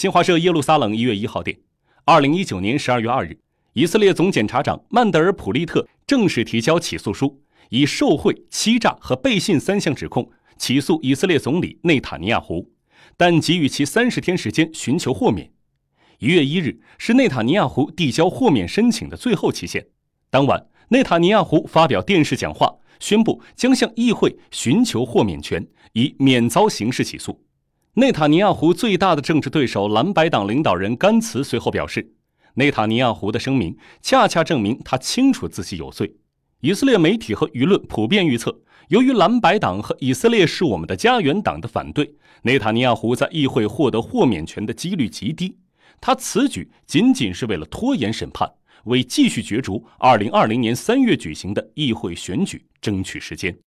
新华社耶路撒冷一月一号电，二零一九年十二月二日，以色列总检察长曼德尔普利特正式提交起诉书，以受贿、欺诈和背信三项指控起诉以色列总理内塔尼亚胡，但给予其三十天时间寻求豁免。一月一日是内塔尼亚胡递交豁免申请的最后期限。当晚，内塔尼亚胡发表电视讲话，宣布将向议会寻求豁免权，以免遭刑事起诉。内塔尼亚胡最大的政治对手蓝白党领导人甘茨随后表示，内塔尼亚胡的声明恰恰证明他清楚自己有罪。以色列媒体和舆论普遍预测，由于蓝白党和以色列是我们的家园党的反对，内塔尼亚胡在议会获得豁免权的几率极低。他此举仅仅是为了拖延审判，为继续角逐2020年3月举行的议会选举争取时间。